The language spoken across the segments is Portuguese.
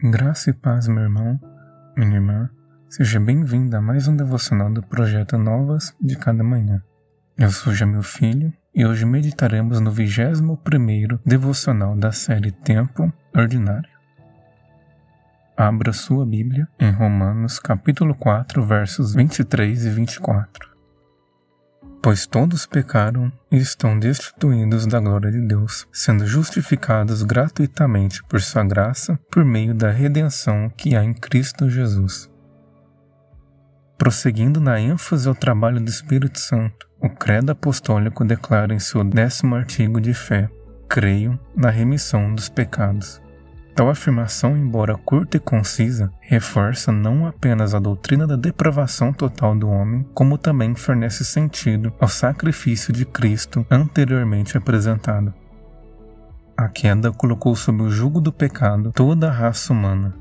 Graça e paz, meu irmão, minha irmã. Seja bem-vinda a mais um devocional do projeto Novas de Cada Manhã. Eu sou Jamil Filho e hoje meditaremos no 21º devocional da série Tempo Ordinário. Abra sua Bíblia em Romanos capítulo 4, versos 23 e 24 pois todos pecaram e estão destituídos da glória de Deus, sendo justificados gratuitamente por sua graça por meio da redenção que há em Cristo Jesus. Prosseguindo na ênfase ao trabalho do Espírito Santo, o Credo Apostólico declara em seu décimo artigo de fé: Creio na remissão dos pecados. Tal afirmação, embora curta e concisa, reforça não apenas a doutrina da depravação total do homem, como também fornece sentido ao sacrifício de Cristo anteriormente apresentado. A queda colocou sob o jugo do pecado toda a raça humana.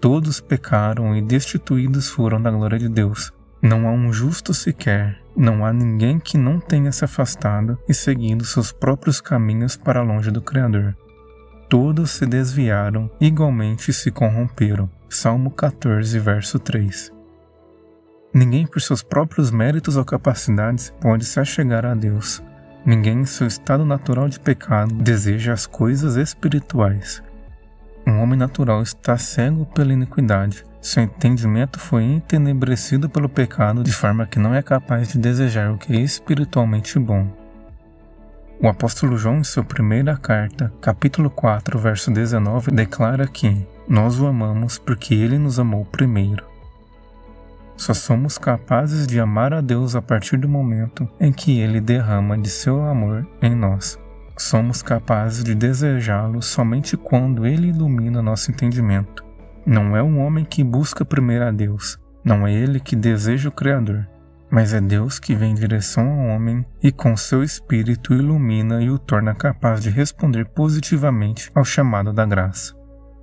Todos pecaram e destituídos foram da glória de Deus. Não há um justo sequer, não há ninguém que não tenha se afastado e seguido seus próprios caminhos para longe do Criador todos se desviaram, igualmente se corromperam. Salmo 14, verso 3. Ninguém por seus próprios méritos ou capacidades pode se achegar a Deus. Ninguém em seu estado natural de pecado deseja as coisas espirituais. Um homem natural está cego pela iniquidade. Seu entendimento foi entenebrecido pelo pecado de forma que não é capaz de desejar o que é espiritualmente bom. O apóstolo João, em sua primeira carta, capítulo 4, verso 19, declara que nós o amamos porque ele nos amou primeiro. Só somos capazes de amar a Deus a partir do momento em que ele derrama de seu amor em nós. Somos capazes de desejá-lo somente quando ele ilumina nosso entendimento. Não é um homem que busca primeiro a Deus, não é ele que deseja o Criador, mas é Deus que vem em direção ao homem e com seu espírito ilumina e o torna capaz de responder positivamente ao chamado da graça.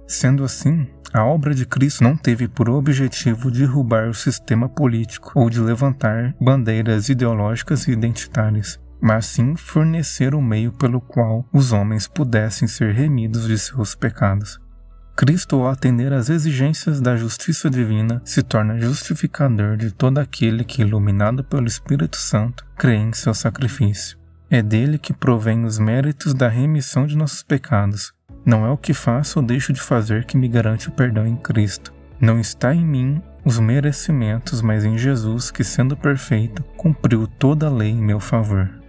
Sendo assim, a obra de Cristo não teve por objetivo derrubar o sistema político ou de levantar bandeiras ideológicas e identitárias, mas sim fornecer o meio pelo qual os homens pudessem ser remidos de seus pecados. Cristo, ao atender às exigências da justiça divina, se torna justificador de todo aquele que, iluminado pelo Espírito Santo, crê em seu sacrifício. É dele que provém os méritos da remissão de nossos pecados. Não é o que faço ou deixo de fazer que me garante o perdão em Cristo. Não está em mim os merecimentos, mas em Jesus, que, sendo perfeito, cumpriu toda a lei em meu favor.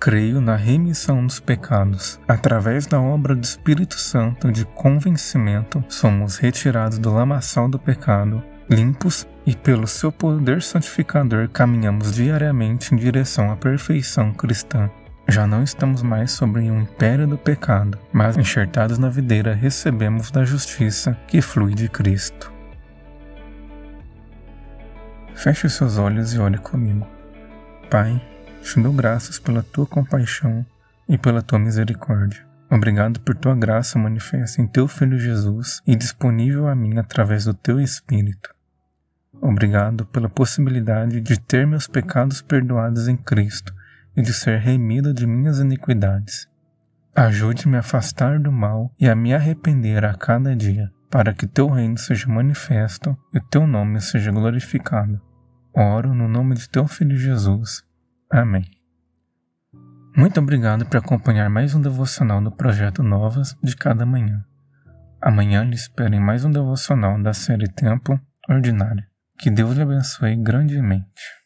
Creio na remissão dos pecados. Através da obra do Espírito Santo de convencimento, somos retirados do lamaçal do pecado, limpos e pelo seu poder santificador caminhamos diariamente em direção à perfeição cristã. Já não estamos mais sobre um império do pecado, mas enxertados na videira recebemos da justiça que flui de Cristo. Feche seus olhos e olhe comigo. Pai, te dou graças pela tua compaixão e pela tua misericórdia. Obrigado por tua graça manifesta em teu Filho Jesus e disponível a mim através do teu Espírito. Obrigado pela possibilidade de ter meus pecados perdoados em Cristo e de ser remido de minhas iniquidades. Ajude-me a afastar do mal e a me arrepender a cada dia, para que teu reino seja manifesto e teu nome seja glorificado. Oro no nome de teu Filho Jesus. Amém. Muito obrigado por acompanhar mais um devocional do projeto Novas de cada manhã. Amanhã lhe espero em mais um devocional da série Tempo Ordinário. Que Deus lhe abençoe grandemente.